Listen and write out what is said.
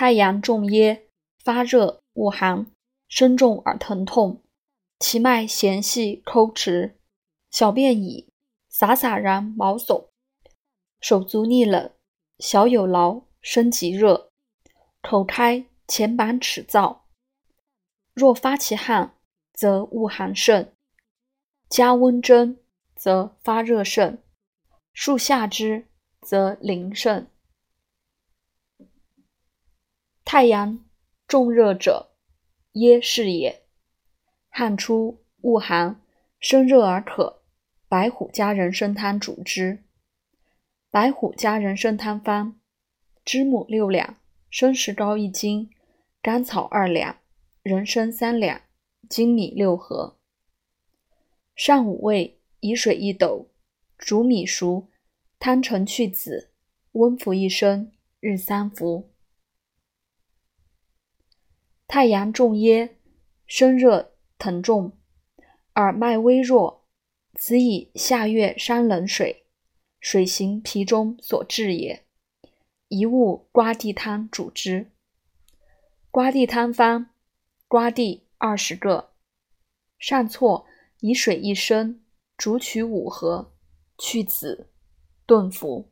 太阳重耶，发热恶寒，身重而疼痛，其脉弦细抠直，小便已，洒洒然毛耸，手足逆冷，小有劳，身极热，口开前板齿燥。若发其汗，则恶寒盛；加温蒸，则发热盛；数下之，则淋盛。太阳重热者，耶是也。汗出恶寒，身热而渴，白虎加人参汤主之。白虎加人参汤方：知母六两，生石膏一斤，甘草二两。人参三两，粳米六合。上五味，以水一斗，煮米熟，汤成去子，温服一升，日三服。太阳重耶，身热疼重，耳脉微弱，此以下月伤冷水，水行脾中所致也。一物瓜地汤主之。瓜地汤方。瓜地二十个，上错以水一升，煮取五合，去子，炖服。